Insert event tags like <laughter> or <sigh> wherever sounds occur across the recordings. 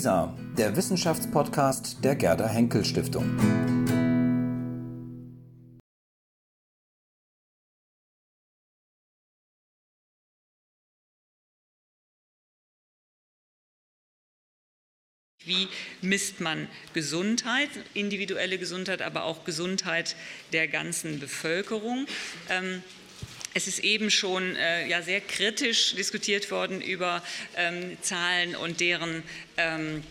WISA, der Wissenschaftspodcast der Gerda Henkel Stiftung. Wie misst man Gesundheit, individuelle Gesundheit, aber auch Gesundheit der ganzen Bevölkerung? Ähm, es ist eben schon äh, ja, sehr kritisch diskutiert worden über ähm, Zahlen und deren, ähm,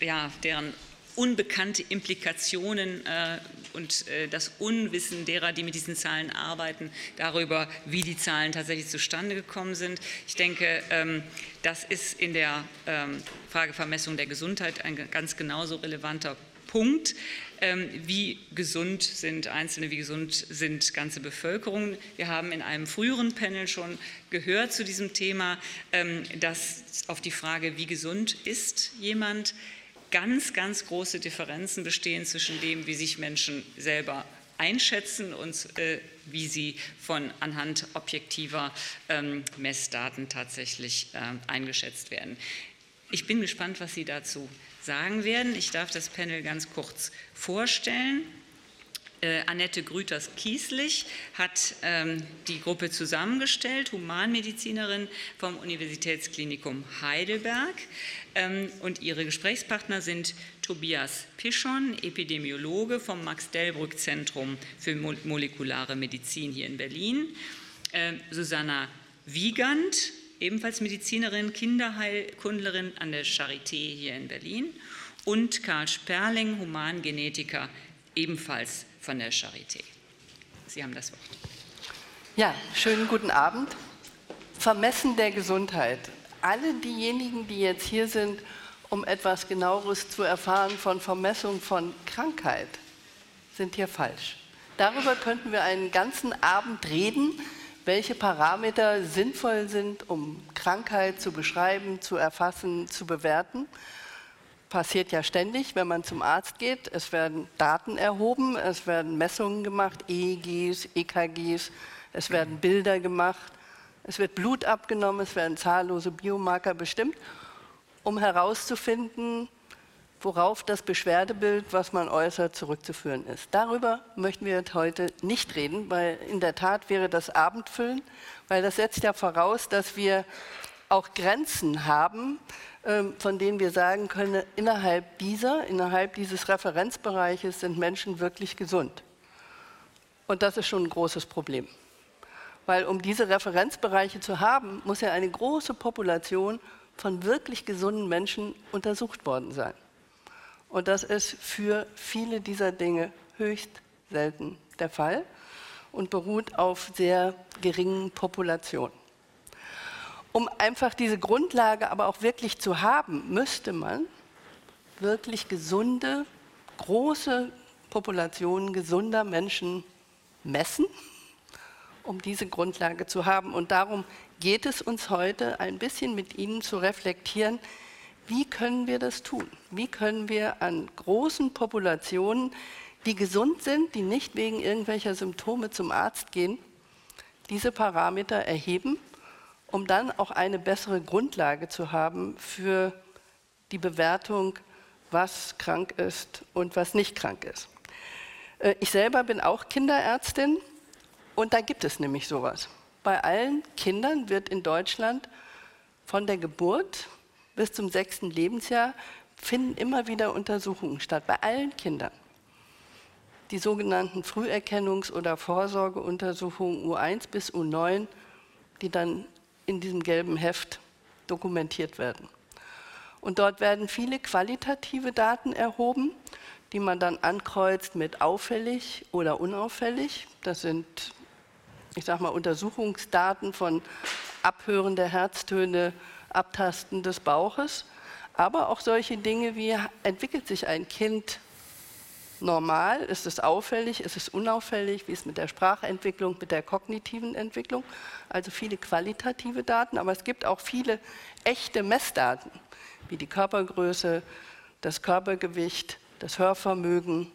ja, deren unbekannte Implikationen äh, und äh, das Unwissen derer, die mit diesen Zahlen arbeiten, darüber, wie die Zahlen tatsächlich zustande gekommen sind. Ich denke, ähm, das ist in der ähm, Frage Vermessung der Gesundheit ein ganz genauso relevanter Punkt. Ähm, wie gesund sind Einzelne, wie gesund sind ganze Bevölkerungen. Wir haben in einem früheren Panel schon gehört zu diesem Thema, ähm, dass auf die Frage, wie gesund ist jemand, ganz, ganz große Differenzen bestehen zwischen dem, wie sich Menschen selber einschätzen und äh, wie sie von anhand objektiver ähm, Messdaten tatsächlich äh, eingeschätzt werden. Ich bin gespannt, was Sie dazu sagen werden. Ich darf das Panel ganz kurz vorstellen. Äh, Annette Grüters-Kieslich hat ähm, die Gruppe zusammengestellt, Humanmedizinerin vom Universitätsklinikum Heidelberg. Ähm, und ihre Gesprächspartner sind Tobias Pischon, Epidemiologe vom Max-Delbrück-Zentrum für molekulare Medizin hier in Berlin, äh, Susanna Wiegand, ebenfalls Medizinerin, Kinderheilkundlerin an der Charité hier in Berlin und Karl Sperling, Humangenetiker, ebenfalls von der Charité. Sie haben das Wort. Ja, schönen guten Abend. Vermessen der Gesundheit. Alle diejenigen, die jetzt hier sind, um etwas genaueres zu erfahren von Vermessung von Krankheit, sind hier falsch. Darüber könnten wir einen ganzen Abend reden welche Parameter sinnvoll sind, um Krankheit zu beschreiben, zu erfassen, zu bewerten. Passiert ja ständig, wenn man zum Arzt geht. Es werden Daten erhoben, es werden Messungen gemacht, EEGs, EKGs, es werden Bilder gemacht, es wird Blut abgenommen, es werden zahllose Biomarker bestimmt, um herauszufinden, worauf das Beschwerdebild, was man äußert, zurückzuführen ist. Darüber möchten wir heute nicht reden, weil in der Tat wäre das Abendfüllen, weil das setzt ja voraus, dass wir auch Grenzen haben, ähm, von denen wir sagen können, innerhalb dieser, innerhalb dieses Referenzbereiches sind Menschen wirklich gesund. Und das ist schon ein großes Problem. Weil um diese Referenzbereiche zu haben, muss ja eine große Population von wirklich gesunden Menschen untersucht worden sein. Und das ist für viele dieser Dinge höchst selten der Fall und beruht auf sehr geringen Populationen. Um einfach diese Grundlage aber auch wirklich zu haben, müsste man wirklich gesunde, große Populationen gesunder Menschen messen, um diese Grundlage zu haben. Und darum geht es uns heute, ein bisschen mit Ihnen zu reflektieren, wie können wir das tun? Wie können wir an großen Populationen, die gesund sind, die nicht wegen irgendwelcher Symptome zum Arzt gehen, diese Parameter erheben, um dann auch eine bessere Grundlage zu haben für die Bewertung, was krank ist und was nicht krank ist. Äh, ich selber bin auch Kinderärztin und da gibt es nämlich sowas. Bei allen Kindern wird in Deutschland von der Geburt bis zum sechsten Lebensjahr finden immer wieder Untersuchungen statt, bei allen Kindern. Die sogenannten Früherkennungs- oder Vorsorgeuntersuchungen U1 bis U9, die dann in diesem gelben Heft dokumentiert werden. Und dort werden viele qualitative Daten erhoben, die man dann ankreuzt mit auffällig oder unauffällig. Das sind, ich sage mal, Untersuchungsdaten von Abhören der Herztöne, Abtasten des Bauches, aber auch solche Dinge wie, entwickelt sich ein Kind normal, ist es auffällig, ist es unauffällig, wie ist es mit der Sprachentwicklung, mit der kognitiven Entwicklung, also viele qualitative Daten, aber es gibt auch viele echte Messdaten, wie die Körpergröße, das Körpergewicht, das Hörvermögen,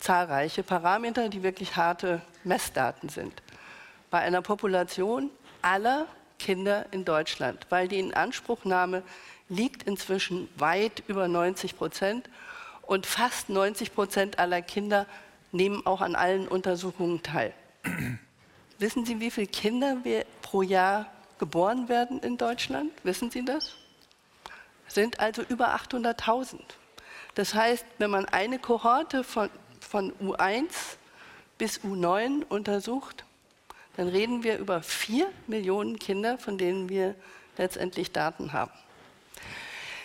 zahlreiche Parameter, die wirklich harte Messdaten sind. Bei einer Population aller Kinder in Deutschland, weil die Inanspruchnahme liegt inzwischen weit über 90 Prozent und fast 90 Prozent aller Kinder nehmen auch an allen Untersuchungen teil. <clears throat> Wissen Sie, wie viele Kinder wir pro Jahr geboren werden in Deutschland? Wissen Sie das? Sind also über 800.000. Das heißt, wenn man eine Kohorte von, von U1 bis U9 untersucht, dann reden wir über vier Millionen Kinder, von denen wir letztendlich Daten haben.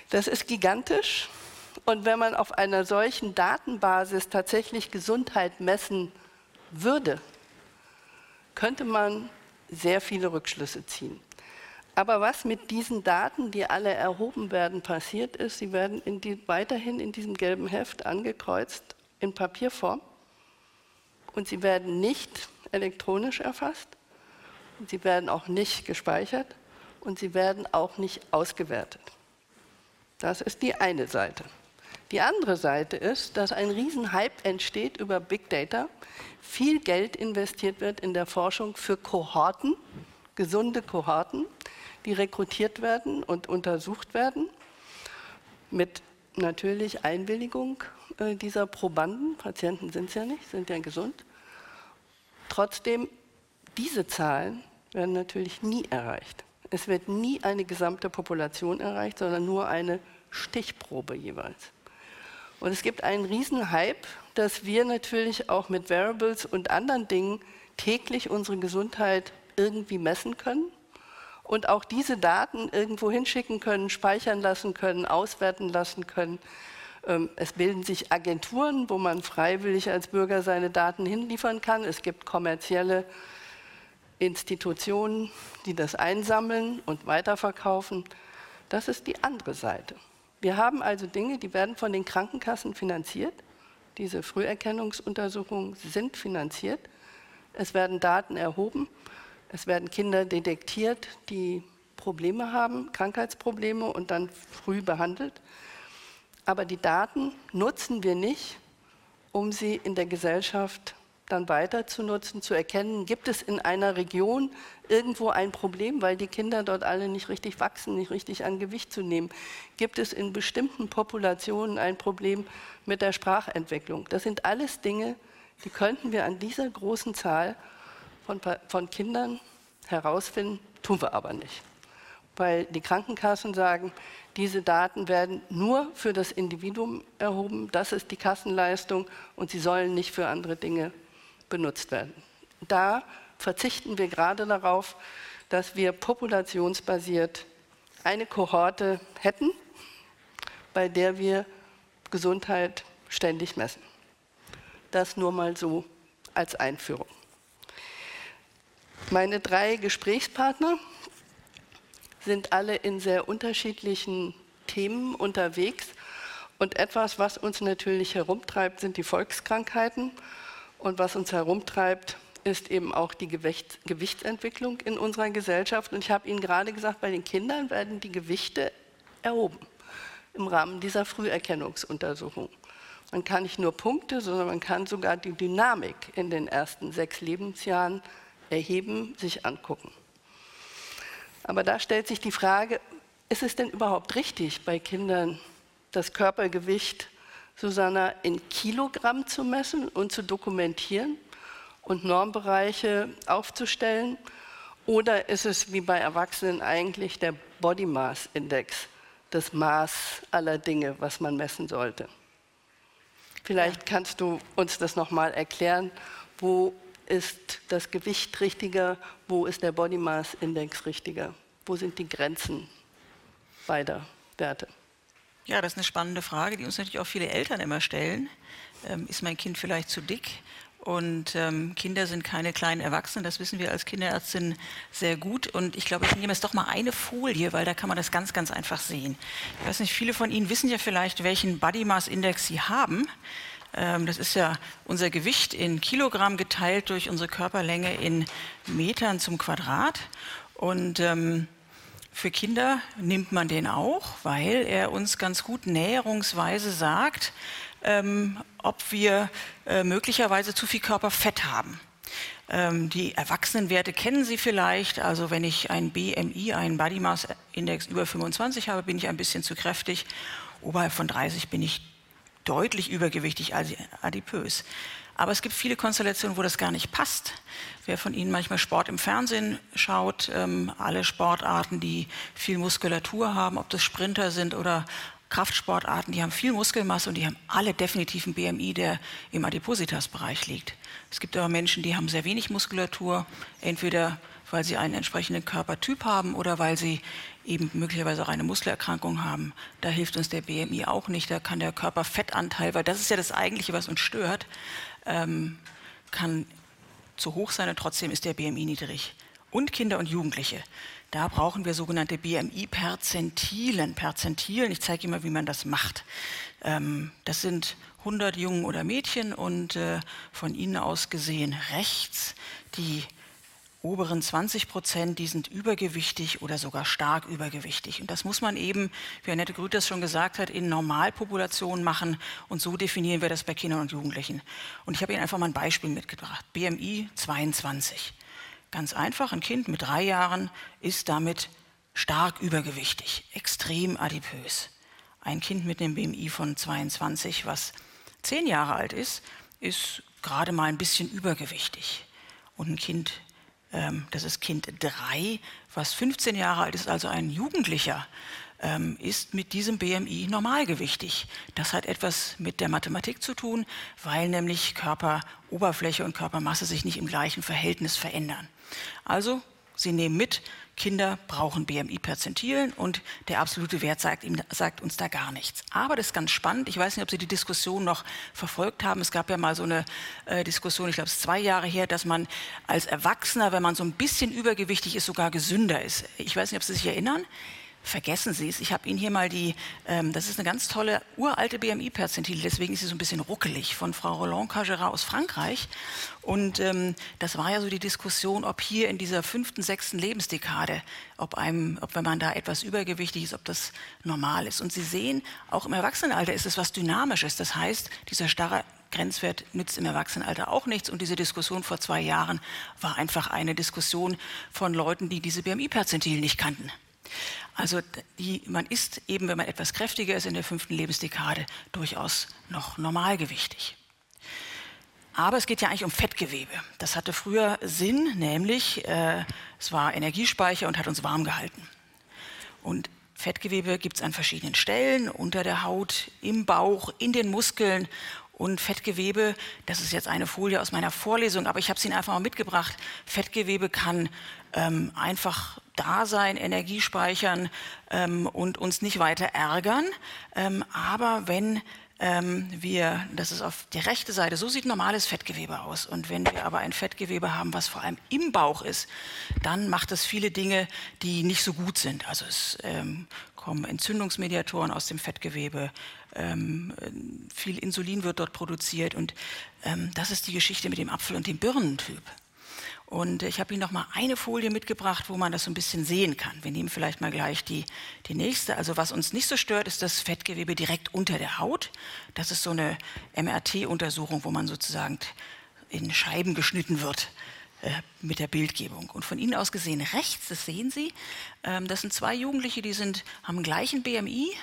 Das ist gigantisch. Und wenn man auf einer solchen Datenbasis tatsächlich Gesundheit messen würde, könnte man sehr viele Rückschlüsse ziehen. Aber was mit diesen Daten, die alle erhoben werden, passiert ist, sie werden in die, weiterhin in diesem gelben Heft angekreuzt in Papierform und sie werden nicht elektronisch erfasst, sie werden auch nicht gespeichert und sie werden auch nicht ausgewertet. Das ist die eine Seite. Die andere Seite ist, dass ein Riesenhype entsteht über Big Data, viel Geld investiert wird in der Forschung für Kohorten, gesunde Kohorten, die rekrutiert werden und untersucht werden, mit natürlich Einwilligung äh, dieser Probanden. Patienten sind es ja nicht, sind ja gesund. Trotzdem, diese Zahlen werden natürlich nie erreicht. Es wird nie eine gesamte Population erreicht, sondern nur eine Stichprobe jeweils. Und es gibt einen riesen Hype, dass wir natürlich auch mit Variables und anderen Dingen täglich unsere Gesundheit irgendwie messen können und auch diese Daten irgendwo hinschicken können, speichern lassen können, auswerten lassen können. Ähm, es bilden sich Agenturen, wo man freiwillig als Bürger seine Daten hinliefern kann. Es gibt kommerzielle Institutionen, die das einsammeln und weiterverkaufen. Das ist die andere Seite. Wir haben also Dinge, die werden von den Krankenkassen finanziert. Diese Früherkennungsuntersuchungen sind finanziert. Es werden Daten erhoben es werden Kinder detektiert, die Probleme haben, Krankheitsprobleme und dann früh behandelt. Aber die Daten nutzen wir nicht, um sie in der Gesellschaft dann weiter zu nutzen, zu erkennen, gibt es in einer Region irgendwo ein Problem, weil die Kinder dort alle nicht richtig wachsen, nicht richtig an Gewicht zu nehmen? Gibt es in bestimmten Populationen ein Problem mit der Sprachentwicklung? Das sind alles Dinge, die könnten wir an dieser großen Zahl von, von Kindern herausfinden, tun wir aber nicht. Weil die Krankenkassen sagen, diese Daten werden nur für das Individuum erhoben, das ist die Kassenleistung und sie sollen nicht für andere Dinge benutzt werden. Da verzichten wir gerade darauf, dass wir populationsbasiert eine Kohorte hätten, bei der wir Gesundheit ständig messen. Das nur mal so als Einführung. Meine drei Gesprächspartner sind alle in sehr unterschiedlichen Themen unterwegs. Und etwas, was uns natürlich herumtreibt, sind die Volkskrankheiten. Und was uns herumtreibt, ist eben auch die Gewicht, Gewichtsentwicklung in unserer Gesellschaft. Und ich habe Ihnen gerade gesagt, bei den Kindern werden die Gewichte erhoben im Rahmen dieser Früherkennungsuntersuchung. Man kann nicht nur Punkte, sondern man kann sogar die Dynamik in den ersten sechs Lebensjahren erheben, sich angucken. Aber da stellt sich die Frage, ist es denn überhaupt richtig, bei Kindern das Körpergewicht, Susanna, in Kilogramm zu messen und zu dokumentieren und Normbereiche aufzustellen? Oder ist es wie bei Erwachsenen eigentlich der Body Mass Index, das Maß aller Dinge, was man messen sollte? Vielleicht kannst du uns das nochmal erklären, wo ist das Gewicht richtiger, wo ist der Body Mass Index richtiger, wo sind die Grenzen beider Werte. Ja, das ist eine spannende Frage, die uns natürlich auch viele Eltern immer stellen. Ähm, ist mein Kind vielleicht zu dick? Und ähm, Kinder sind keine kleinen Erwachsenen, das wissen wir als Kinderärztin sehr gut. Und ich glaube, ich nehme jetzt doch mal eine Folie, weil da kann man das ganz, ganz einfach sehen. Ich weiß nicht, viele von Ihnen wissen ja vielleicht, welchen Body Mass Index Sie haben. Ähm, das ist ja unser Gewicht in Kilogramm geteilt durch unsere Körperlänge in Metern zum Quadrat. Und ähm, für Kinder nimmt man den auch, weil er uns ganz gut näherungsweise sagt, ähm, ob wir äh, möglicherweise zu viel Körperfett haben. Die Erwachsenenwerte kennen Sie vielleicht. Also wenn ich ein BMI, einen Body Mass Index über 25 habe, bin ich ein bisschen zu kräftig. Oberhalb von 30 bin ich deutlich übergewichtig, adipös. Aber es gibt viele Konstellationen, wo das gar nicht passt. Wer von Ihnen manchmal Sport im Fernsehen schaut, ähm, alle Sportarten, die viel Muskulatur haben, ob das Sprinter sind oder Kraftsportarten, die haben viel Muskelmasse und die haben alle definitiv einen BMI, der im Adipositas-Bereich liegt. Es gibt aber Menschen, die haben sehr wenig Muskulatur, entweder weil sie einen entsprechenden Körpertyp haben oder weil sie eben möglicherweise auch eine Muskelerkrankung haben. Da hilft uns der BMI auch nicht. Da kann der Körperfettanteil, weil das ist ja das Eigentliche, was uns stört, ähm, kann zu hoch sein und trotzdem ist der BMI niedrig. Und Kinder und Jugendliche. Da brauchen wir sogenannte BMI-Perzentilen. Perzentilen, ich zeige Ihnen mal, wie man das macht. Ähm, das sind 100 Jungen oder Mädchen und äh, von Ihnen aus gesehen rechts die oberen 20 Prozent, die sind übergewichtig oder sogar stark übergewichtig. Und das muss man eben, wie Annette Grüters schon gesagt hat, in Normalpopulationen machen. Und so definieren wir das bei Kindern und Jugendlichen. Und ich habe Ihnen einfach mal ein Beispiel mitgebracht. BMI 22. Ganz einfach, ein Kind mit drei Jahren ist damit stark übergewichtig, extrem adipös. Ein Kind mit einem BMI von 22, was zehn Jahre alt ist, ist gerade mal ein bisschen übergewichtig. Und ein Kind das ist Kind 3, was 15 Jahre alt ist, also ein Jugendlicher, ähm, ist mit diesem BMI normalgewichtig. Das hat etwas mit der Mathematik zu tun, weil nämlich Körperoberfläche und Körpermasse sich nicht im gleichen Verhältnis verändern. Also, Sie nehmen mit, Kinder brauchen BMI-Perzentilen und der absolute Wert sagt, ihm, sagt, uns da gar nichts. Aber das ist ganz spannend. Ich weiß nicht, ob Sie die Diskussion noch verfolgt haben. Es gab ja mal so eine äh, Diskussion, ich glaube, es ist zwei Jahre her, dass man als Erwachsener, wenn man so ein bisschen übergewichtig ist, sogar gesünder ist. Ich weiß nicht, ob Sie sich erinnern. Vergessen Sie es. Ich habe Ihnen hier mal die, ähm, das ist eine ganz tolle uralte BMI-Perzentile, deswegen ist sie so ein bisschen ruckelig, von Frau Roland Cagerat aus Frankreich. Und ähm, das war ja so die Diskussion, ob hier in dieser fünften, sechsten Lebensdekade, ob, einem, ob wenn man da etwas übergewichtig ist, ob das normal ist. Und Sie sehen, auch im Erwachsenenalter ist es was Dynamisches. Das heißt, dieser starre Grenzwert nützt im Erwachsenenalter auch nichts. Und diese Diskussion vor zwei Jahren war einfach eine Diskussion von Leuten, die diese BMI-Perzentil nicht kannten. Also die, man ist eben, wenn man etwas kräftiger ist in der fünften Lebensdekade, durchaus noch normalgewichtig. Aber es geht ja eigentlich um Fettgewebe. Das hatte früher Sinn, nämlich äh, es war Energiespeicher und hat uns warm gehalten. Und Fettgewebe gibt es an verschiedenen Stellen, unter der Haut, im Bauch, in den Muskeln. Und Fettgewebe, das ist jetzt eine Folie aus meiner Vorlesung, aber ich habe es Ihnen einfach mal mitgebracht. Fettgewebe kann ähm, einfach da sein, Energie speichern ähm, und uns nicht weiter ärgern. Ähm, aber wenn ähm, wir, das ist auf der rechten Seite, so sieht normales Fettgewebe aus. Und wenn wir aber ein Fettgewebe haben, was vor allem im Bauch ist, dann macht es viele Dinge, die nicht so gut sind. Also es ähm, kommen Entzündungsmediatoren aus dem Fettgewebe, ähm, viel Insulin wird dort produziert und ähm, das ist die Geschichte mit dem Apfel und dem Birnentyp. Und ich habe Ihnen noch mal eine Folie mitgebracht, wo man das so ein bisschen sehen kann. Wir nehmen vielleicht mal gleich die, die nächste. Also was uns nicht so stört, ist das Fettgewebe direkt unter der Haut. Das ist so eine MRT-Untersuchung, wo man sozusagen in Scheiben geschnitten wird äh, mit der Bildgebung. Und von Ihnen aus gesehen rechts, das sehen Sie, ähm, das sind zwei Jugendliche, die sind, haben gleichen BMI,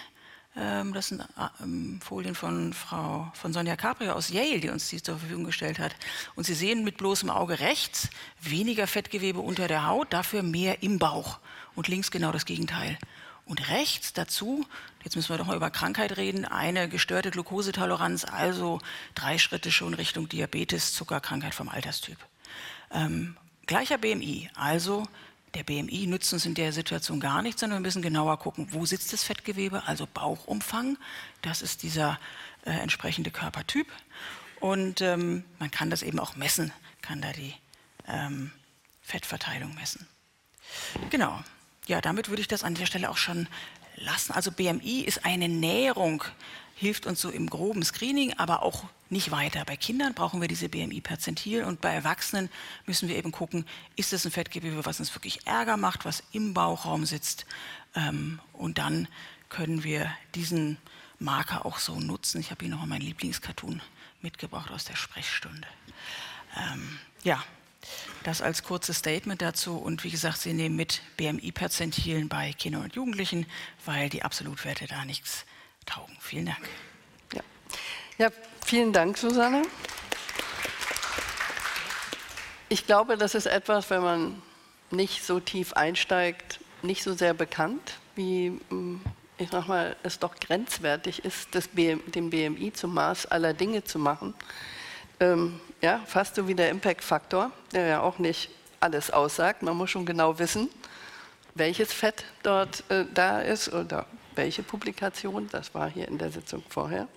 das sind äh, ähm, Folien von Frau von Sonja Caprio aus Yale, die uns die zur Verfügung gestellt hat. Und Sie sehen mit bloßem Auge rechts weniger Fettgewebe unter der Haut, dafür mehr im Bauch. Und links genau das Gegenteil. Und rechts dazu, jetzt müssen wir doch mal über Krankheit reden, eine gestörte Glukosetoleranz, also drei Schritte schon Richtung Diabetes, Zuckerkrankheit vom Alterstyp. Ähm, gleicher BMI, also der BMI nützt uns in der Situation gar nichts, sondern wir müssen genauer gucken, wo sitzt das Fettgewebe, also Bauchumfang. Das ist dieser äh, entsprechende Körpertyp. Und ähm, man kann das eben auch messen, kann da die ähm, Fettverteilung messen. Genau. Ja, damit würde ich das an der Stelle auch schon lassen. Also BMI ist eine Näherung hilft uns so im groben Screening, aber auch nicht weiter. Bei Kindern brauchen wir diese BMI-Perzentil und bei Erwachsenen müssen wir eben gucken, ist es ein Fettgewebe, was uns wirklich Ärger macht, was im Bauchraum sitzt. Ähm, und dann können wir diesen Marker auch so nutzen. Ich habe hier nochmal meinen Lieblingscartoon mitgebracht aus der Sprechstunde. Ähm, ja, Das als kurzes Statement dazu. Und wie gesagt, Sie nehmen mit BMI-Perzentilen bei Kindern und Jugendlichen, weil die Absolutwerte da nichts taugen. Vielen Dank. Ja, ja vielen Dank, Susanne. Ich glaube, das ist etwas, wenn man nicht so tief einsteigt, nicht so sehr bekannt, wie mm, ich sag mal, es doch grenzwertig ist, das BM, dem BMI zum Maß aller Dinge zu machen. Ähm, ja, fast so wie der Impact-Faktor, der ja auch nicht alles aussagt. Man muss schon genau wissen, welches Fett dort äh, da ist oder welche Publikation. Das war hier in der Sitzung vorher.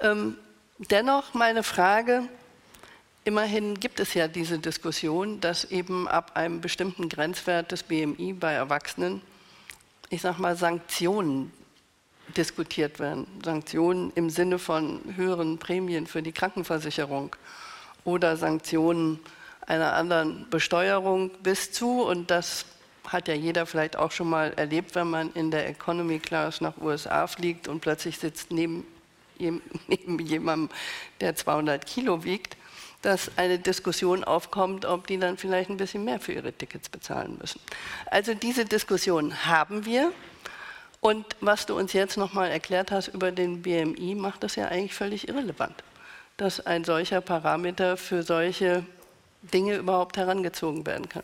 Ähm, dennoch meine Frage, Immerhin gibt es ja diese Diskussion, dass eben ab einem bestimmten Grenzwert des BMI bei Erwachsenen, ich sage mal, Sanktionen diskutiert werden. Sanktionen im Sinne von höheren Prämien für die Krankenversicherung oder Sanktionen einer anderen Besteuerung bis zu, und das hat ja jeder vielleicht auch schon mal erlebt, wenn man in der Economy Class nach USA fliegt und plötzlich sitzt neben, <laughs> neben jemandem, der 200 Kilo wiegt dass eine Diskussion aufkommt, ob die dann vielleicht ein bisschen mehr für ihre Tickets bezahlen müssen. Also diese Diskussion haben wir. Und was du uns jetzt nochmal erklärt hast über den BMI, macht das ja eigentlich völlig irrelevant, dass ein solcher Parameter für solche Dinge überhaupt herangezogen werden kann.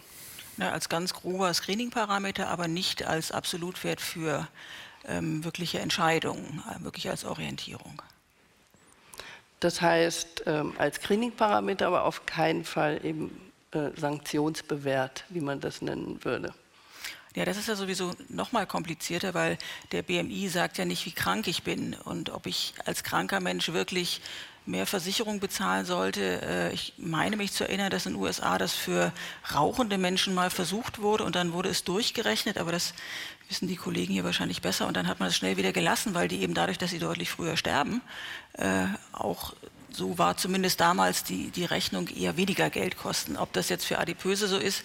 Ja, als ganz grober Screening-Parameter, aber nicht als Absolutwert für ähm, wirkliche Entscheidungen, äh, wirklich als Orientierung. Das heißt, ähm, als Screening-Parameter, aber auf keinen Fall eben äh, sanktionsbewährt, wie man das nennen würde. Ja, das ist ja sowieso noch mal komplizierter, weil der BMI sagt ja nicht, wie krank ich bin und ob ich als kranker Mensch wirklich mehr Versicherung bezahlen sollte. Äh, ich meine mich zu erinnern, dass in den USA das für rauchende Menschen mal versucht wurde und dann wurde es durchgerechnet, aber das wissen die Kollegen hier wahrscheinlich besser und dann hat man es schnell wieder gelassen, weil die eben dadurch, dass sie deutlich früher sterben, äh, auch so war zumindest damals die, die Rechnung eher weniger Geld kosten. Ob das jetzt für Adipöse so ist,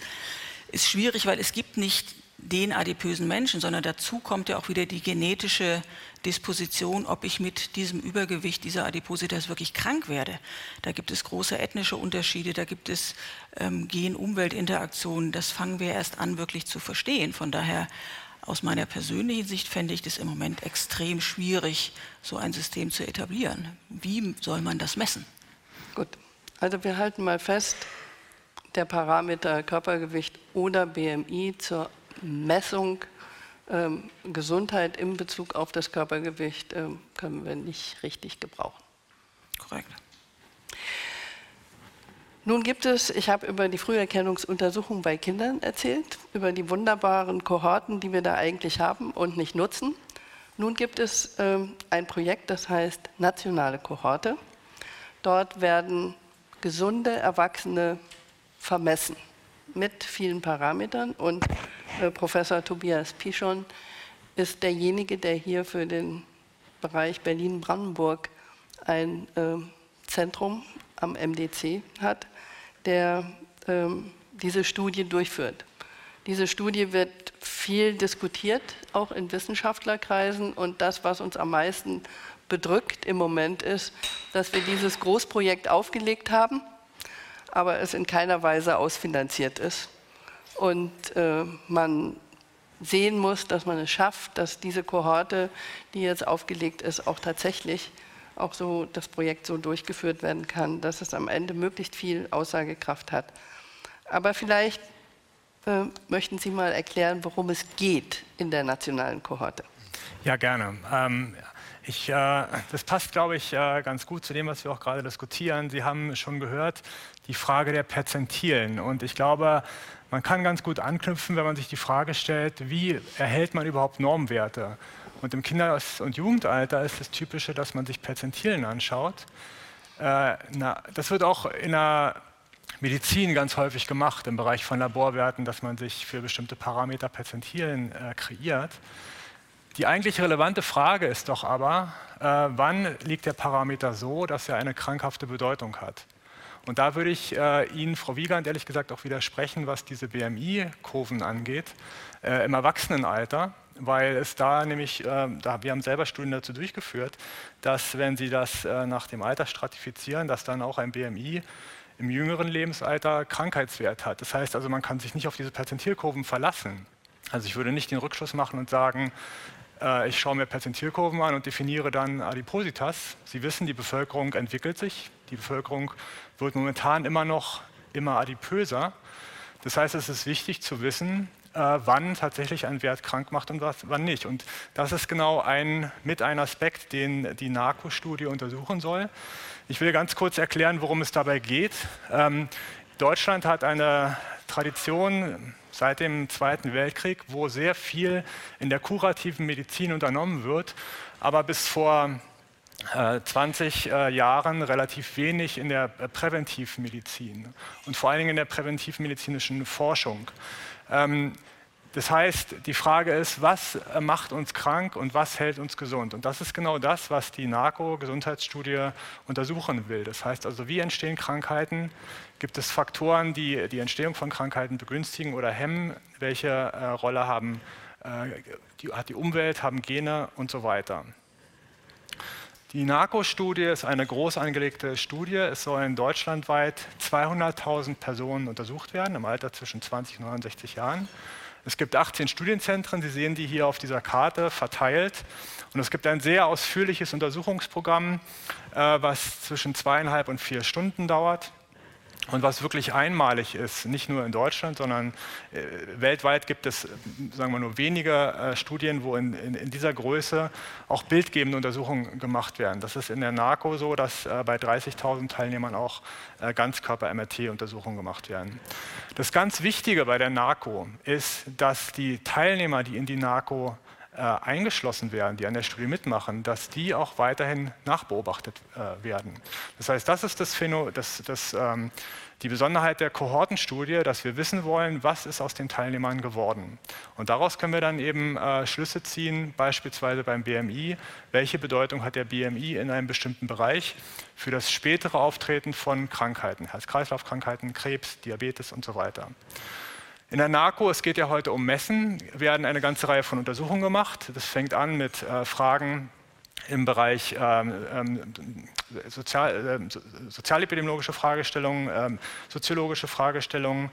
ist schwierig, weil es gibt nicht den adipösen Menschen, sondern dazu kommt ja auch wieder die genetische Disposition, ob ich mit diesem Übergewicht dieser Adipositas wirklich krank werde. Da gibt es große ethnische Unterschiede, da gibt es ähm, Gen-Umwelt-Interaktionen. Das fangen wir erst an wirklich zu verstehen. Von daher aus meiner persönlichen Sicht fände ich das im Moment extrem schwierig, so ein System zu etablieren. Wie soll man das messen? Gut, also wir halten mal fest, der Parameter Körpergewicht oder BMI zur Messung ähm, Gesundheit in Bezug auf das Körpergewicht ähm, können wir nicht richtig gebrauchen. Korrekt. Nun gibt es, ich habe über die Früherkennungsuntersuchung bei Kindern erzählt, über die wunderbaren Kohorten, die wir da eigentlich haben und nicht nutzen. Nun gibt es ähm, ein Projekt, das heißt Nationale Kohorte. Dort werden gesunde Erwachsene vermessen mit vielen Parametern und äh, Professor Tobias Pichon ist derjenige, der hier für den Bereich Berlin-Brandenburg ein äh, Zentrum am MDC hat, der ähm, diese Studie durchführt. Diese Studie wird viel diskutiert, auch in Wissenschaftlerkreisen. Und das, was uns am meisten bedrückt im Moment, ist, dass wir dieses Großprojekt aufgelegt haben aber es in keiner Weise ausfinanziert ist. Und äh, man sehen muss, dass man es schafft, dass diese Kohorte, die jetzt aufgelegt ist, auch tatsächlich auch so das Projekt so durchgeführt werden kann, dass es am Ende möglichst viel Aussagekraft hat. Aber vielleicht äh, möchten Sie mal erklären, worum es geht in der nationalen Kohorte. Ja, gerne. Ähm, ich, äh, das passt, glaube ich, äh, ganz gut zu dem, was wir auch gerade diskutieren. Sie haben schon gehört, die Frage der Perzentilen. Und ich glaube, man kann ganz gut anknüpfen, wenn man sich die Frage stellt, wie erhält man überhaupt Normwerte? Und im Kinder- und Jugendalter ist das Typische, dass man sich Perzentilen anschaut. Äh, na, das wird auch in der Medizin ganz häufig gemacht, im Bereich von Laborwerten, dass man sich für bestimmte Parameter Perzentilen äh, kreiert. Die eigentlich relevante Frage ist doch aber, äh, wann liegt der Parameter so, dass er eine krankhafte Bedeutung hat? Und da würde ich äh, Ihnen, Frau Wiegand, ehrlich gesagt auch widersprechen, was diese BMI-Kurven angeht, äh, im Erwachsenenalter, weil es da nämlich, äh, da, wir haben selber Studien dazu durchgeführt, dass wenn Sie das äh, nach dem Alter stratifizieren, dass dann auch ein BMI im jüngeren Lebensalter Krankheitswert hat. Das heißt also, man kann sich nicht auf diese Perzentilkurven verlassen. Also ich würde nicht den Rückschluss machen und sagen, äh, ich schaue mir Perzentilkurven an und definiere dann Adipositas. Sie wissen, die Bevölkerung entwickelt sich. Die Bevölkerung wird momentan immer noch immer adipöser. Das heißt, es ist wichtig zu wissen, äh, wann tatsächlich ein Wert krank macht und was, wann nicht. Und das ist genau ein, mit ein Aspekt, den die NARCO-Studie untersuchen soll. Ich will ganz kurz erklären, worum es dabei geht. Ähm, Deutschland hat eine Tradition seit dem Zweiten Weltkrieg, wo sehr viel in der kurativen Medizin unternommen wird, aber bis vor 20 äh, äh, Jahren relativ wenig in der äh, Präventivmedizin und vor allen Dingen in der präventivmedizinischen Forschung. Ähm, das heißt, die Frage ist, was macht uns krank und was hält uns gesund? Und das ist genau das, was die NARCO-Gesundheitsstudie untersuchen will. Das heißt also, wie entstehen Krankheiten? Gibt es Faktoren, die die Entstehung von Krankheiten begünstigen oder hemmen? Welche äh, Rolle haben, äh, die, hat die Umwelt, haben Gene und so weiter? Die NARCO-Studie ist eine groß angelegte Studie. Es sollen deutschlandweit 200.000 Personen untersucht werden im Alter zwischen 20 und 69 Jahren. Es gibt 18 Studienzentren, Sie sehen die hier auf dieser Karte verteilt. Und es gibt ein sehr ausführliches Untersuchungsprogramm, äh, was zwischen zweieinhalb und vier Stunden dauert. Und was wirklich einmalig ist, nicht nur in Deutschland, sondern äh, weltweit gibt es, sagen wir nur wenige äh, Studien, wo in, in, in, dieser Größe auch bildgebende Untersuchungen gemacht werden. Das ist in der NARCO so, dass äh, bei 30.000 Teilnehmern auch Ganzkörper-MRT-Untersuchungen gemacht werden. Das ganz Wichtige bei der NARCO ist, dass die Teilnehmer, die in die NARCO äh, eingeschlossen werden, die an der Studie mitmachen, dass die auch weiterhin nachbeobachtet äh, werden. Das heißt, das ist das Phänomen, das, das, ähm, die Besonderheit der Kohortenstudie, dass wir wissen wollen, was ist aus den Teilnehmern geworden. Und daraus können wir dann eben äh, Schlüsse ziehen, beispielsweise beim BMI, welche Bedeutung hat der BMI in einem bestimmten Bereich für das spätere Auftreten von Krankheiten, Herz-Kreislauf-Krankheiten, Krebs, Diabetes und so weiter. In der NARCO, es geht ja heute um Messen, werden eine ganze Reihe von Untersuchungen gemacht. Das fängt an mit äh, Fragen im Bereich ähm, ähm, sozial, äh, sozialepidemiologische Fragestellungen, ähm, soziologische Fragestellungen,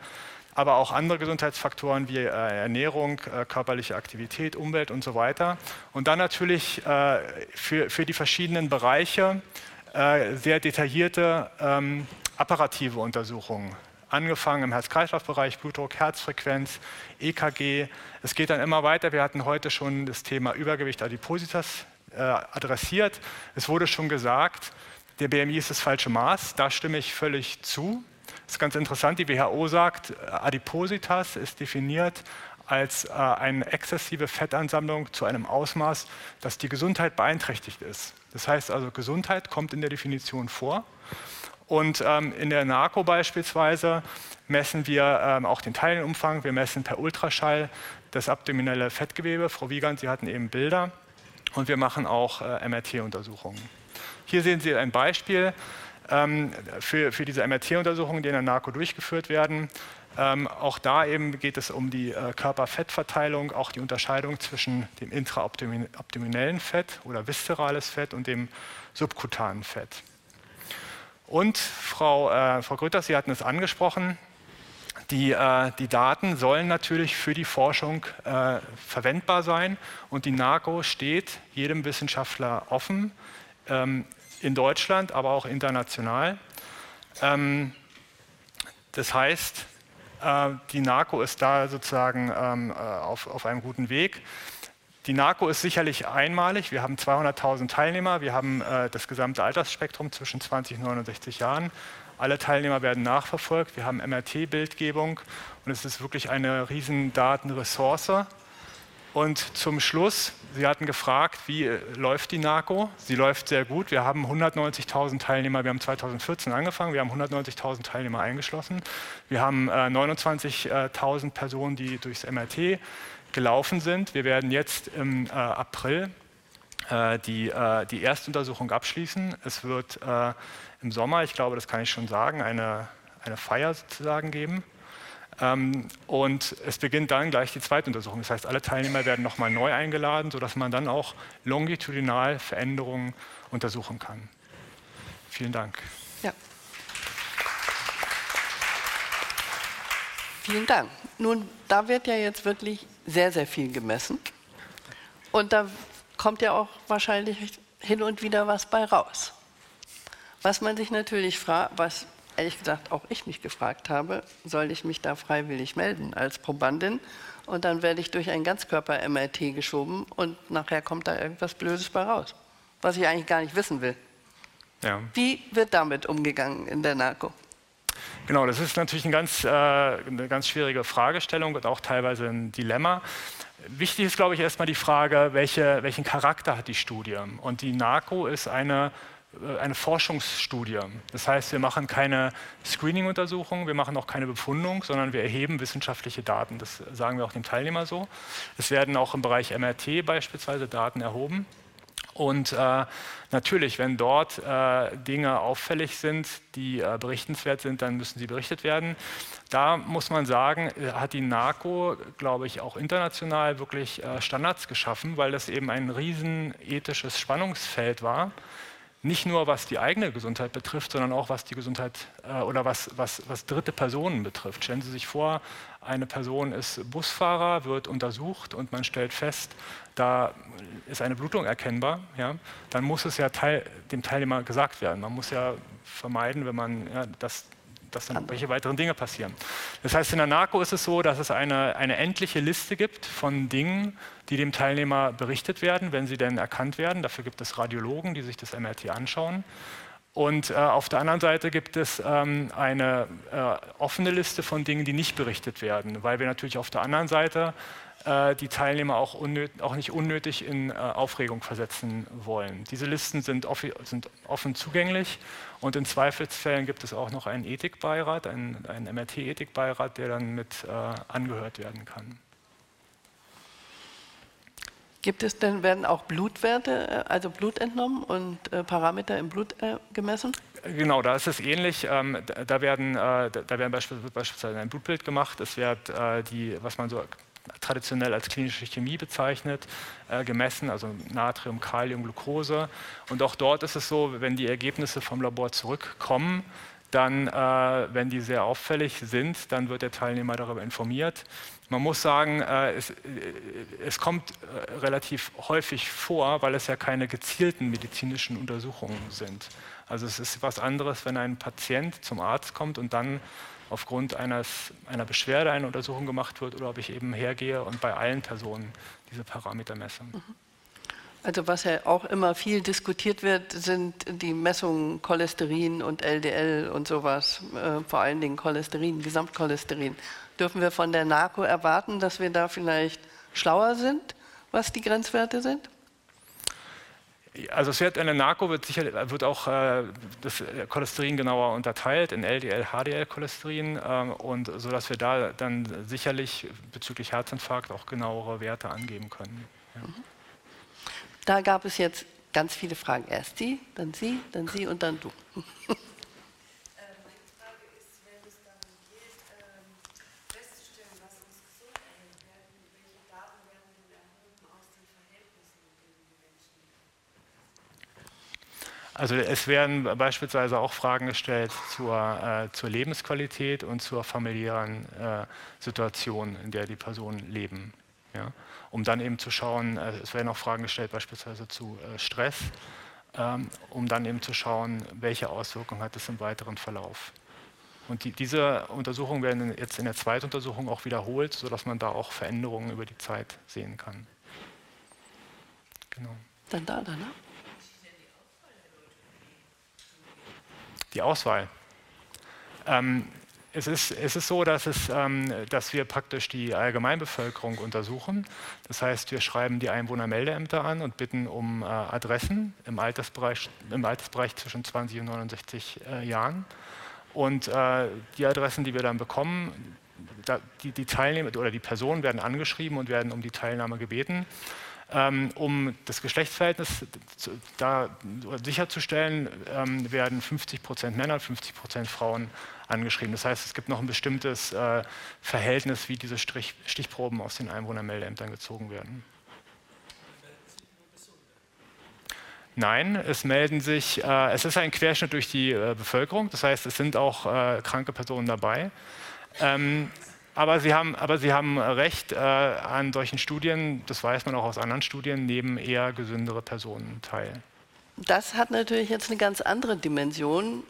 aber auch andere Gesundheitsfaktoren wie äh, Ernährung, äh, körperliche Aktivität, Umwelt und so weiter. Und dann natürlich äh, für, für die verschiedenen Bereiche äh, sehr detaillierte ähm, apparative Untersuchungen angefangen im Herz-Kreislauf-Bereich, Blutdruck, Herzfrequenz, EKG. Es geht dann immer weiter. Wir hatten heute schon das Thema Übergewicht Adipositas äh, adressiert. Es wurde schon gesagt, der BMI ist das falsche Maß. Da stimme ich völlig zu. Das ist ganz interessant. Die WHO sagt, Adipositas ist definiert als äh, eine exzessive Fettansammlung zu einem Ausmaß, dass die Gesundheit beeinträchtigt ist. Das heißt also, Gesundheit kommt in der Definition vor. Und ähm, in der NARCO beispielsweise messen wir ähm, auch den Teilenumfang. Wir messen per Ultraschall das abdominelle Fettgewebe. Frau Wiegand, Sie hatten eben Bilder. Und wir machen auch äh, MRT-Untersuchungen. Hier sehen Sie ein Beispiel ähm, für, für diese MRT-Untersuchungen, die in der NARCO durchgeführt werden. Ähm, auch da eben geht es um die äh, Körperfettverteilung, auch die Unterscheidung zwischen dem intraabdominellen Fett oder viszerales Fett und dem subkutanen Fett. Und Frau, äh, Frau Grütters, Sie hatten es angesprochen, die, äh, die, Daten sollen natürlich für die Forschung äh, verwendbar sein und die NARCO steht jedem Wissenschaftler offen, ähm, in Deutschland, aber auch international. Ähm, das heißt, äh, die NARCO ist da sozusagen ähm, äh, auf, auf einem guten Weg. Die NARCO ist sicherlich einmalig. Wir haben 200.000 Teilnehmer. Wir haben äh, das gesamte Altersspektrum zwischen 20 und 69 Jahren. Alle Teilnehmer werden nachverfolgt. Wir haben MRT-Bildgebung und es ist wirklich eine riesen Datenressource. Und zum Schluss, Sie hatten gefragt, wie äh, läuft die NARCO? Sie läuft sehr gut. Wir haben 190.000 Teilnehmer. Wir haben 2014 angefangen. Wir haben 190.000 Teilnehmer eingeschlossen. Wir haben äh, 29.000 Personen, die durchs MRT gelaufen sind. Wir werden jetzt im äh, April äh, die, äh, die Erstuntersuchung abschließen. Es wird äh, im Sommer, ich glaube, das kann ich schon sagen, eine, eine Feier sozusagen geben. Ähm, und es beginnt dann gleich die zweite Untersuchung. Das heißt, alle Teilnehmer werden nochmal neu eingeladen, sodass man dann auch longitudinal Veränderungen untersuchen kann. Vielen Dank. Ja. Vielen Dank. Nun, da wird ja jetzt wirklich sehr, sehr viel gemessen. Und da kommt ja auch wahrscheinlich hin und wieder was bei raus. Was man sich natürlich fragt, was ehrlich gesagt auch ich mich gefragt habe, soll ich mich da freiwillig melden als Probandin? Und dann werde ich durch ein Ganzkörper-MRT geschoben und nachher kommt da irgendwas Blödes bei raus, was ich eigentlich gar nicht wissen will. Ja. Wie wird damit umgegangen in der Narko? Genau, das ist natürlich eine ganz, äh, eine ganz schwierige Fragestellung und auch teilweise ein Dilemma. Wichtig ist, glaube ich, erstmal die Frage, welche, welchen Charakter hat die Studie? Und die NARCO ist eine äh, eine Forschungsstudie. Das heißt, wir machen keine Screening-Untersuchung, wir machen auch keine Befundung, sondern wir erheben wissenschaftliche Daten. Das sagen wir auch dem Teilnehmer so. Es werden auch im Bereich MRT beispielsweise Daten erhoben. Und äh, natürlich, wenn dort äh, Dinge auffällig sind, die äh, berichtenswert sind, dann müssen sie berichtet werden. Da muss man sagen, äh, hat die NARCO, glaube ich, auch international wirklich äh, Standards geschaffen, weil das eben ein riesen ethisches Spannungsfeld war nicht nur was die eigene Gesundheit betrifft, sondern auch was die Gesundheit äh, oder was, was, was dritte Personen betrifft. Stellen Sie sich vor, eine Person ist Busfahrer, wird untersucht und man stellt fest, da ist eine Blutung erkennbar, ja, dann muss es ja Teil, dem Teilnehmer gesagt werden. Man muss ja vermeiden, wenn man ja, das dass dann welche weiteren Dinge passieren. Das heißt, in der Narco ist es so, dass es eine, eine endliche Liste gibt von Dingen, die dem Teilnehmer berichtet werden, wenn sie denn erkannt werden. Dafür gibt es Radiologen, die sich das MRT anschauen. Und äh, auf der anderen Seite gibt es ähm, eine äh, offene Liste von Dingen, die nicht berichtet werden, weil wir natürlich auf der anderen Seite äh, die Teilnehmer auch, auch, nicht unnötig in äh, Aufregung versetzen wollen. Diese Listen sind, sind, offen zugänglich und in Zweifelsfällen gibt es auch noch einen Ethikbeirat, einen, einen MRT-Ethikbeirat, der dann mit äh, angehört werden kann. Gibt es denn, werden auch Blutwerte, äh, also Blut entnommen und äh, Parameter im Blut äh, gemessen? Genau, da ist es ähnlich. Ähm, da, werden, äh, da werden beispielsweise, beispielsweise ein Blutbild gemacht. Es wird äh, die, was man so traditionell als klinische Chemie bezeichnet, äh, gemessen, also Natrium, Kalium, Glucose. Und auch dort ist es so, wenn die Ergebnisse vom Labor zurückkommen, dann, äh, wenn die sehr auffällig sind, dann wird der Teilnehmer darüber informiert. Man muss sagen, äh, es, äh, es, kommt äh, relativ häufig vor, weil es ja keine gezielten medizinischen Untersuchungen sind. Also es ist was anderes, wenn ein Patient zum Arzt kommt und dann aufgrund eines, einer Beschwerde eine Untersuchung gemacht wird oder ob ich eben hergehe und bei allen Personen diese Parameter messe. Mhm. Also was ja auch immer viel diskutiert wird, sind die Messungen Cholesterin und LDL und sowas, äh, vor allen Dingen Cholesterin, Gesamtcholesterin. Dürfen wir von der NARCO erwarten, dass wir da vielleicht schlauer sind, was die Grenzwerte sind? Also es wird in der Narko wird sicher wird auch äh, das Cholesterin genauer unterteilt in LDL, HDL-Cholesterin äh, und so dass wir da dann sicherlich bezüglich Herzinfarkt auch genauere Werte angeben können. Ja. Mhm. Da gab es jetzt ganz viele Fragen. Erst Sie, dann Sie, dann Sie und dann du. <laughs> Also es werden beispielsweise auch Fragen gestellt zur, äh, zur Lebensqualität und zur familiären äh, Situation, in der die Personen leben. Ja? Um dann eben zu schauen, äh, es werden auch Fragen gestellt beispielsweise zu äh, Stress, ähm, um dann eben zu schauen, welche Auswirkungen hat es im weiteren Verlauf. Und die, diese Untersuchungen werden jetzt in der zweiten Untersuchung auch wiederholt, sodass man da auch Veränderungen über die Zeit sehen kann. Genau. Dann da, danach. Die Auswahl. Ähm, es ist, es ist so, dass, es, ähm, dass wir praktisch die Allgemeinbevölkerung untersuchen. Das heißt, wir schreiben die Einwohnermeldeämter an und bitten um äh, Adressen im Altersbereich, im Altersbereich zwischen 20 und 69 äh, Jahren. Und äh, die Adressen, die wir dann bekommen, da, die, die Teilnehmer oder die Personen werden angeschrieben und werden um die Teilnahme gebeten. Ähm, um das Geschlechtsverhältnis da sicherzustellen, ähm, werden 50 Prozent Männer, 50 Prozent Frauen angeschrieben. Das heißt, es gibt noch ein bestimmtes äh, Verhältnis, wie diese Stichproben aus den Einwohnermeldeämtern gezogen werden. Nein, es melden sich, äh, es ist ein Querschnitt durch die äh, Bevölkerung, das heißt, es sind auch kranke Personen dabei. Ähm, Aber Sie haben, aber Sie haben recht, äh, an solchen Studien, das weiß man auch aus anderen Studien, nehmen eher gesündere Personen teil. Das hat natürlich jetzt eine ganz andere Dimension.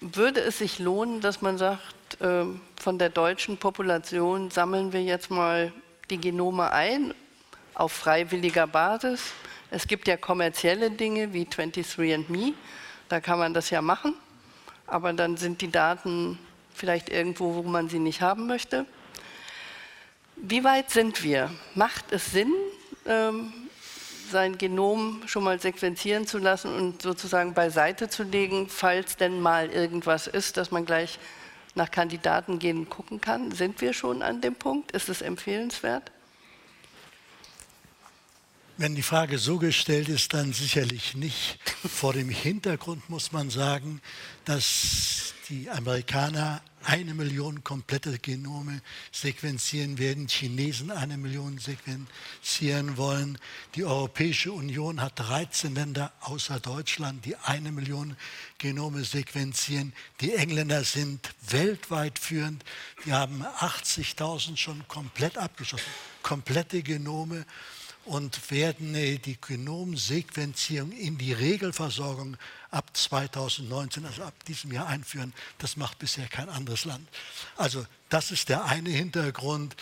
Würde es sich lohnen, dass man sagt, äh, von der deutschen Population sammeln wir jetzt mal die Genome ein auf freiwilliger Basis? Es gibt ja kommerzielle Dinge wie 23andMe, da kann man das ja machen, aber dann sind die Daten vielleicht irgendwo, wo man sie nicht haben möchte. Wie weit sind wir? Macht es Sinn, ähm, sein Genom schon mal sequenzieren zu lassen und sozusagen beiseite zu legen, falls denn mal irgendwas ist, dass man gleich nach Kandidaten gehen gucken kann? Sind wir schon an dem Punkt? Ist es empfehlenswert? Wenn die Frage so gestellt ist, dann sicherlich nicht. Vor dem Hintergrund muss man sagen, dass die Amerikaner eine Million komplette Genome sequenzieren werden, Chinesen eine Million sequenzieren wollen. Die Europäische Union hat 13 Länder außer Deutschland, die eine Million Genome sequenzieren. Die Engländer sind weltweit führend. Die haben 80.000 schon komplett abgeschlossen, komplette Genome und werden äh, die Genomsequenzierung in die Regelversorgung ab 2019, also ab diesem Jahr einführen. Das macht bisher kein anderes Land. Also das ist der eine Hintergrund.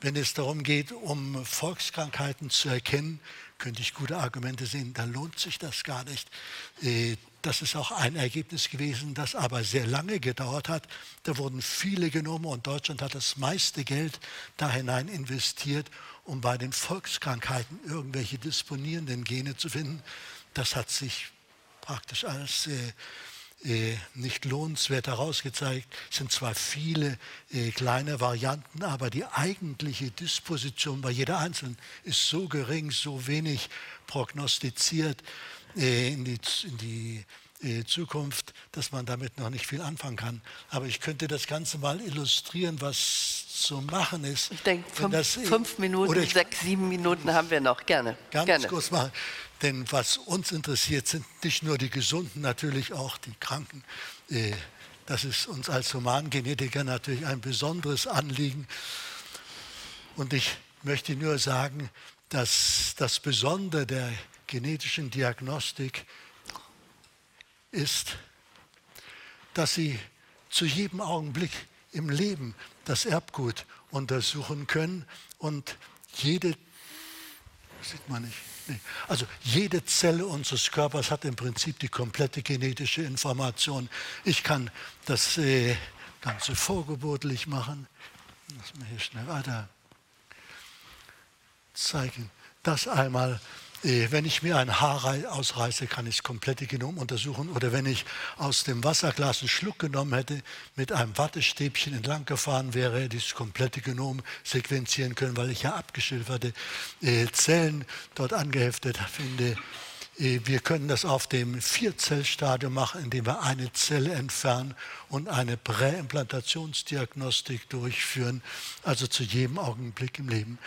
Wenn es darum geht, um Volkskrankheiten zu erkennen, könnte ich gute Argumente sehen, da lohnt sich das gar nicht. Äh, das ist auch ein Ergebnis gewesen, das aber sehr lange gedauert hat. Da wurden viele Genome und Deutschland hat das meiste Geld da hinein investiert, um bei den Volkskrankheiten irgendwelche disponierenden Gene zu finden. Das hat sich praktisch als äh, äh, nicht lohnenswert herausgezeigt. Es sind zwar viele äh, kleine Varianten, aber die eigentliche Disposition bei jeder einzelnen ist so gering, so wenig prognostiziert äh, in die, in die Zukunft, dass man damit noch nicht viel anfangen kann. Aber ich könnte das Ganze mal illustrieren, was zu machen ist. Ich denke, fünf, das, fünf Minuten, ich, sechs, sieben Minuten haben wir noch. Gerne. Ganz Gerne. kurz machen. Denn was uns interessiert, sind nicht nur die Gesunden, natürlich auch die Kranken. Äh, das ist uns als Humangenetiker natürlich ein besonderes Anliegen. Und ich möchte nur sagen, dass das Besondere der genetischen Diagnostik ist, dass sie zu jedem Augenblick im Leben das Erbgut untersuchen können und jede, sieht man nicht, nee, also jede Zelle unseres Körpers hat im Prinzip die komplette genetische Information. Ich kann das äh, Ganze vorgeburtlich machen. Lass mich hier schnell weiter zeigen. Das einmal wenn ich mir ein Haar ausreiße, kann ich das komplette Genom untersuchen. Oder wenn ich aus dem Wasserglas einen Schluck genommen hätte, mit einem Wattestäbchen entlang gefahren wäre, hätte ich das komplette Genom sequenzieren können, weil ich ja abgeschilderte äh, Zellen dort angeheftet finde. Äh, wir können das auf dem Vierzellstadium machen, indem wir eine Zelle entfernen und eine Präimplantationsdiagnostik durchführen, also zu jedem Augenblick im Leben.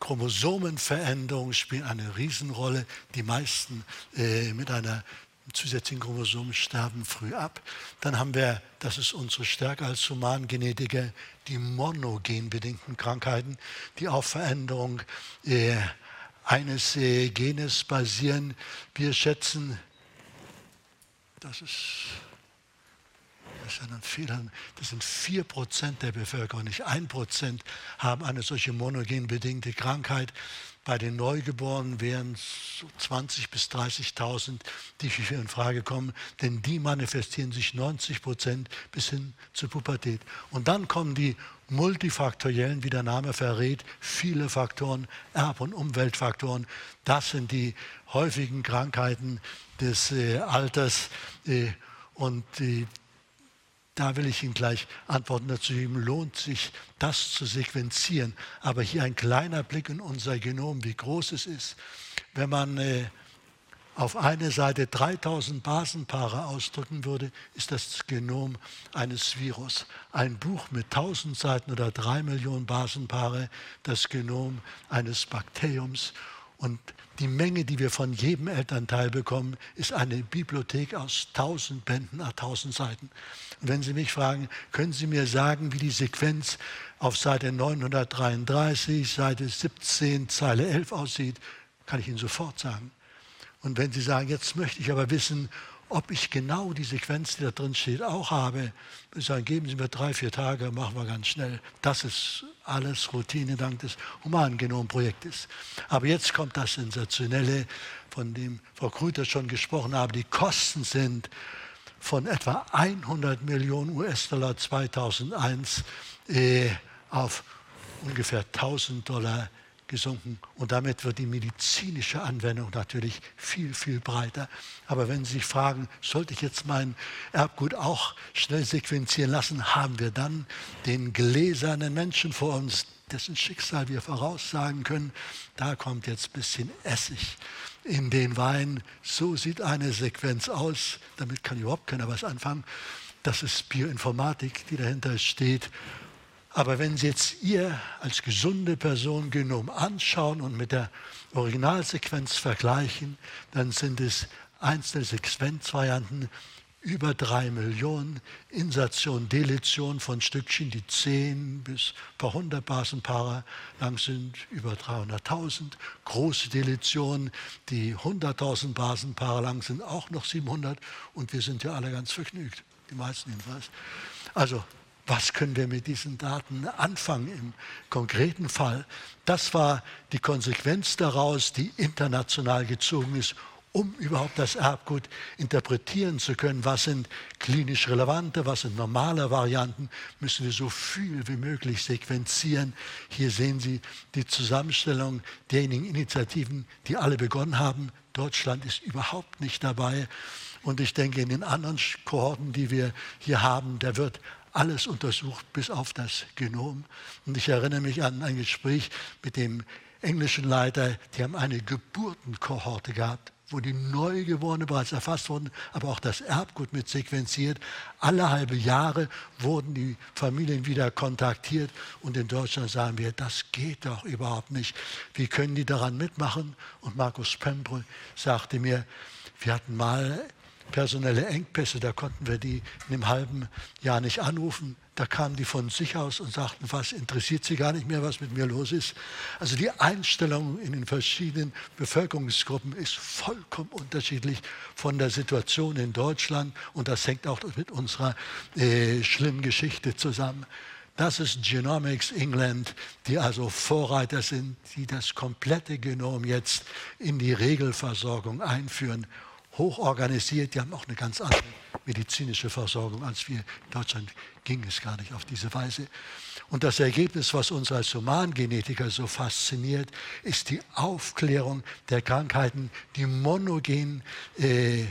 Chromosomenveränderungen spielen eine Riesenrolle. Die meisten äh, mit einer zusätzlichen Chromosom sterben früh ab. Dann haben wir, das ist unsere Stärke als Humangenetiker, die monogenbedingten Krankheiten, die auf Veränderung äh, eines äh, Genes basieren. Wir schätzen, das ist das ein Fehler. Das sind 4% der Bevölkerung, nicht 1% haben eine solche monogen bedingte Krankheit. Bei den Neugeborenen wären es so 20.000 bis 30.000, die für in Frage kommen, denn die manifestieren sich 90 Prozent bis hin zur Pubertät. Und dann kommen die multifaktoriellen, wie der Name verrät, viele Faktoren, Erb- und Umweltfaktoren. Das sind die häufigen Krankheiten des äh, Alters. Äh, und äh, da will ich Ihnen gleich antworten dazu geben, lohnt sich das zu sequenzieren. Aber hier ein kleiner Blick in unser Genom, wie groß es ist. Wenn man äh, auf eine Seite 3000 Basenpaare ausdrücken würde, ist das Genom eines Virus. Ein Buch mit 1000 Seiten oder 3 Millionen Basenpaare, das Genom eines Bakteriums. Und die Menge, die wir von jedem Elternteil bekommen, ist eine Bibliothek aus tausend Bänden, tausend Seiten. Und wenn Sie mich fragen, können Sie mir sagen, wie die Sequenz auf Seite 933, Seite 17, Zeile 11 aussieht, kann ich Ihnen sofort sagen. Und wenn Sie sagen, jetzt möchte ich aber wissen, ob ich genau die Sequenz, die da drin steht, auch habe, ich sagen, geben Sie mir drei, vier Tage, machen wir ganz schnell. Das ist alles Routine dank des Humangenomprojektes. Aber jetzt kommt das Sensationelle, von dem Frau Krüter schon gesprochen hat. Die Kosten sind von etwa 100 Millionen US-Dollar 2001 äh, auf ungefähr 1000 Dollar gesunken und damit wird die medizinische Anwendung natürlich viel, viel breiter. Aber wenn Sie sich fragen, sollte ich jetzt mein Erbgut auch schnell sequenzieren lassen, haben wir dann den gläsernen Menschen vor uns, dessen Schicksal wir voraussagen können. Da kommt jetzt ein bisschen Essig in den Wein. So sieht eine Sequenz aus. Damit kann überhaupt keiner was anfangen. Das ist Bioinformatik, die dahinter steht. Aber wenn Sie jetzt ihr als gesunde Person Genom anschauen und mit der Originalsequenz vergleichen, dann sind es einzelne Sequenzvarianten über drei Millionen, Insertion, Deletion von Stückchen, die zehn bis ein paar hundert Basenpaare lang sind, über 300.000. Große Deletionen, die 100.000 Basenpaare lang sind, auch noch 700. Und wir sind ja alle ganz vergnügt, die meisten jedenfalls. Also was können wir mit diesen Daten anfangen im konkreten Fall? Das war die Konsequenz daraus, die international gezogen ist, um überhaupt das Erbgut interpretieren zu können. Was sind klinisch relevante, was sind normale Varianten, müssen wir so viel wie möglich sequenzieren. Hier sehen Sie die Zusammenstellung derjenigen Initiativen, die alle begonnen haben. Deutschland ist überhaupt nicht dabei. Und ich denke, in den anderen Kohorten, die wir hier haben, da wird alles untersucht bis auf das Genom. Und ich erinnere mich an ein Gespräch mit dem englischen Leiter, die haben eine Geburtenkohorte gehabt, wo die Neugeborene bereits erfasst wurden, aber auch das Erbgut mit sequenziert. Alle halbe Jahre wurden die Familien wieder kontaktiert und in Deutschland sagen wir, das geht doch überhaupt nicht. Wie können die daran mitmachen? Und Markus Pembre sagte mir, wir hatten mal personelle Engpässe, da konnten wir die in einem halben Jahr nicht anrufen. Da kamen die von sich aus und sagten, was interessiert sie gar nicht mehr, was mit mir los ist. Also die Einstellung in den verschiedenen Bevölkerungsgruppen ist vollkommen unterschiedlich von der Situation in Deutschland und das hängt auch mit unserer äh, schlimmen Geschichte zusammen. Das ist Genomics England, die also Vorreiter sind, die das komplette Genom jetzt in die Regelversorgung einführen hochorganisiert, die haben auch eine ganz andere medizinische Versorgung als wir. In Deutschland ging es gar nicht auf diese Weise. Und das Ergebnis, was uns als Humangenetiker so fasziniert, ist die Aufklärung der Krankheiten, die monogen äh,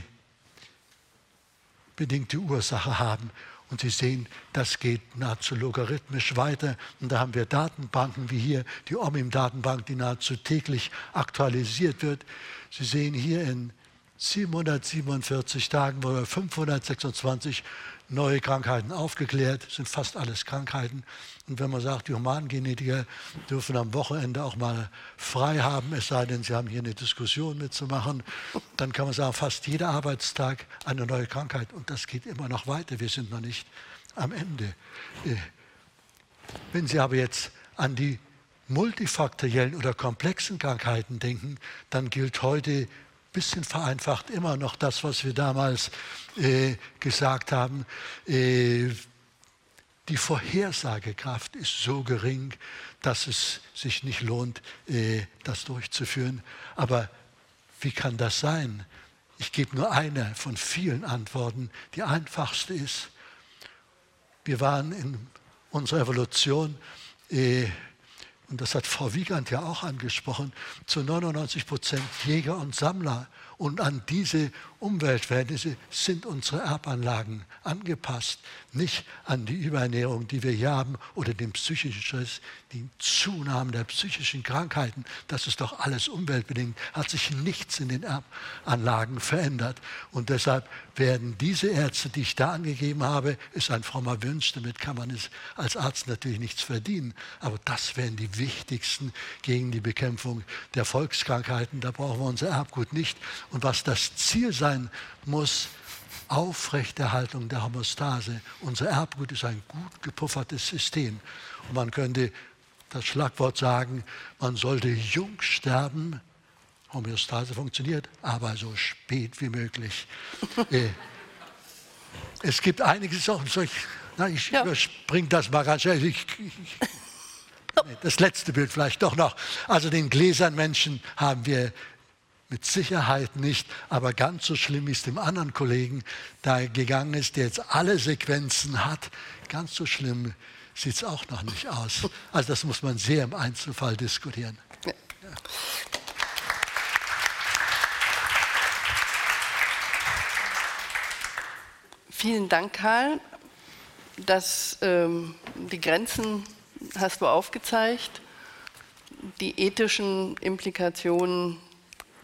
bedingte Ursache haben. Und Sie sehen, das geht nahezu logarithmisch weiter. Und da haben wir Datenbanken wie hier die OMIM-Datenbank, die nahezu täglich aktualisiert wird. Sie sehen hier in 747 Tagen wurden 526 neue Krankheiten aufgeklärt, sind fast alles Krankheiten. Und wenn man sagt, die Humangenetiker dürfen am Wochenende auch mal frei haben, es sei denn, sie haben hier eine Diskussion mitzumachen, dann kann man sagen, fast jeder Arbeitstag eine neue Krankheit. Und das geht immer noch weiter. Wir sind noch nicht am Ende. Äh, wenn Sie aber jetzt an die multifaktoriellen oder komplexen Krankheiten denken, dann gilt heute bisschen vereinfacht immer noch das, was wir damals äh, gesagt haben. Äh, die Vorhersagekraft ist so gering, dass es sich nicht lohnt, äh, das durchzuführen. Aber wie kann das sein? Ich gebe nur eine von vielen Antworten. Die einfachste ist, wir waren in unserer Evolution äh, und das hat Frau Wiegand ja auch angesprochen, zu 99 Prozent Jäger und Sammler. Und an diese Umweltverhältnisse sind unsere Erbanlagen angepasst, nicht an die Überernährung, die wir hier haben, oder den psychischen Stress, die Zunahme der psychischen Krankheiten. Das ist doch alles umweltbedingt, hat sich nichts in den Erbanlagen verändert. Und deshalb werden diese Ärzte, die ich da angegeben habe, ist ein frommer Wunsch, damit kann man es als Arzt natürlich nichts verdienen, aber das werden die wichtigsten gegen die Bekämpfung der Volkskrankheiten. Da brauchen wir unser Erbgut nicht. Und was das Ziel sein muss, Aufrechterhaltung der Homostase. Unser Erbgut ist ein gut gepuffertes System. Und man könnte das Schlagwort sagen, man sollte jung sterben. Homöostase funktioniert, aber so spät wie möglich. <laughs> Äh, es gibt einige Sachen, so ich, na, ich ja. überspringe das mal ganz schnell. Ich, ich, das letzte Bild vielleicht doch noch. Also den gläsernen Menschen haben wir mit Sicherheit nicht, aber ganz so schlimm ist dem anderen Kollegen, der gegangen ist, der jetzt alle Sequenzen hat. Ganz so schlimm sieht es auch noch nicht aus. Also das muss man sehr im Einzelfall diskutieren. Ja. Vielen Dank, Karl. Das, ähm, die Grenzen hast du aufgezeigt. Die ethischen Implikationen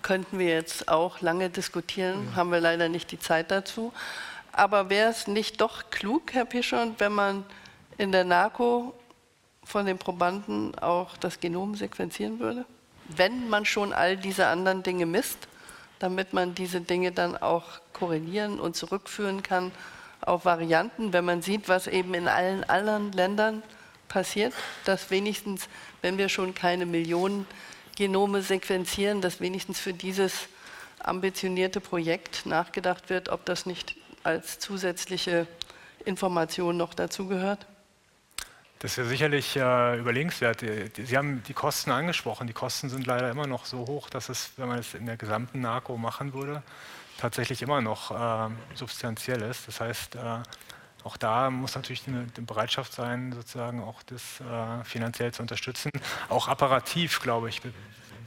könnten wir jetzt auch lange diskutieren, ja. haben wir leider nicht die Zeit dazu. Aber wäre es nicht doch klug, Herr Pischon, wenn man in der NARCO von den Probanden auch das Genom sequenzieren würde? Wenn man schon all diese anderen Dinge misst, damit man diese Dinge dann auch korrelieren und zurückführen kann auf Varianten, wenn man sieht, was eben in allen anderen Ländern passiert, dass wenigstens, wenn wir schon keine Millionen Genome sequenzieren, dass wenigstens für dieses ambitionierte Projekt nachgedacht wird, ob das nicht als zusätzliche Information noch dazugehört? Das wäre sicherlich äh, überlegenswert. Sie haben die Kosten angesprochen. Die Kosten sind leider immer noch so hoch, dass es, wenn man es in der gesamten Narko machen würde, tatsächlich immer noch äh, substanziell ist. Das heißt, äh, auch da muss natürlich eine, eine, Bereitschaft sein, sozusagen auch das äh, finanziell zu unterstützen. Auch apparativ, glaube ich,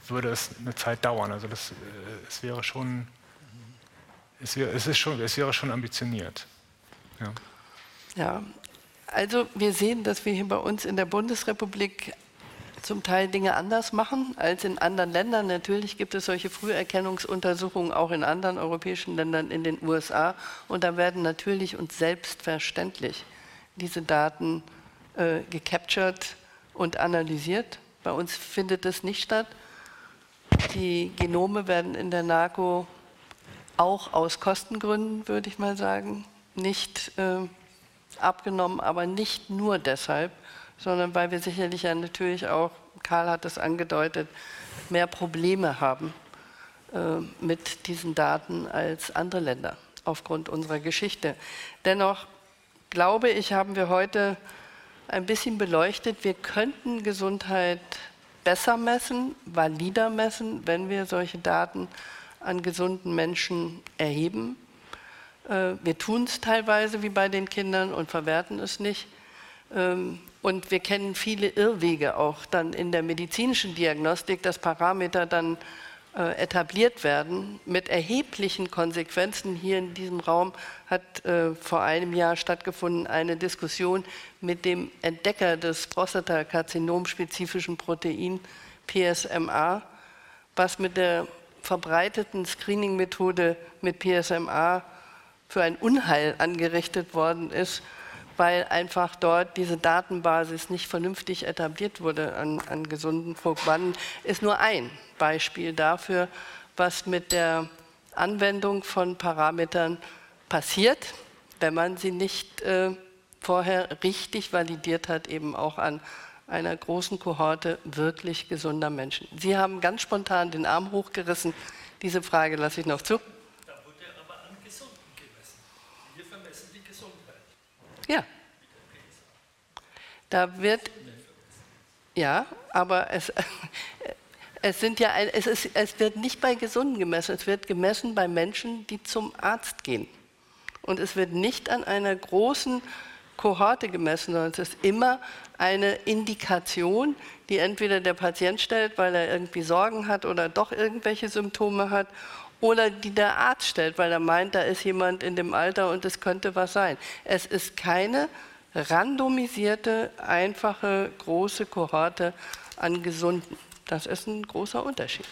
würde es eine Zeit dauern. Also das, äh, es wäre schon, es, wär, es, ist schon, es wäre schon ambitioniert. Ja. ja, also wir sehen, dass wir hier bei uns in der Bundesrepublik zum Teil Dinge anders machen als in anderen Ländern. Natürlich gibt es solche Früherkennungsuntersuchungen auch in anderen europäischen Ländern, in den USA. Und da werden natürlich und selbstverständlich diese Daten äh, gecaptured und analysiert. Bei uns findet das nicht statt. Die Genome werden in der NARCO auch aus Kostengründen, würde ich mal sagen, nicht äh, abgenommen, aber nicht nur deshalb, sondern weil wir sicherlich ja natürlich auch, Karl hat es angedeutet, mehr Probleme haben äh, mit diesen Daten als andere Länder aufgrund unserer Geschichte. Dennoch glaube ich, haben wir heute ein bisschen beleuchtet, wir könnten Gesundheit besser messen, valider messen, wenn wir solche Daten an gesunden Menschen erheben. Äh, wir tun es teilweise wie bei den Kindern und verwerten es nicht. Und wir kennen viele Irrwege auch dann in der medizinischen Diagnostik, dass Parameter dann äh, etabliert werden mit erheblichen Konsequenzen. Hier in diesem Raum hat äh, vor einem Jahr stattgefunden eine Diskussion mit dem Entdecker des Prostatakarzinom-spezifischen Protein PSMA, was mit der verbreiteten Screening-Methode mit PSMA für ein Unheil angerichtet worden ist, weil einfach dort diese Datenbasis nicht vernünftig etabliert wurde an, an gesunden Probanden, ist nur ein Beispiel dafür, was mit der Anwendung von Parametern passiert, wenn man sie nicht äh, vorher richtig validiert hat, eben auch an einer großen Kohorte wirklich gesunder Menschen. Sie haben ganz spontan den Arm hochgerissen. Diese Frage lasse ich noch zu. Ja. Da wird, ja, aber es, <laughs> es, sind ja, es, ist, es wird nicht bei Gesunden gemessen, es wird gemessen bei Menschen, die zum Arzt gehen. Und es wird nicht an einer großen Kohorte gemessen, sondern es ist immer eine Indikation, die entweder der Patient stellt, weil er irgendwie Sorgen hat oder doch irgendwelche Symptome hat, oder die der Arzt stellt, weil er meint, da ist jemand in dem Alter und es könnte was sein. Es ist keine randomisierte, einfache, große Kohorte an Gesunden. Das ist ein großer Unterschied.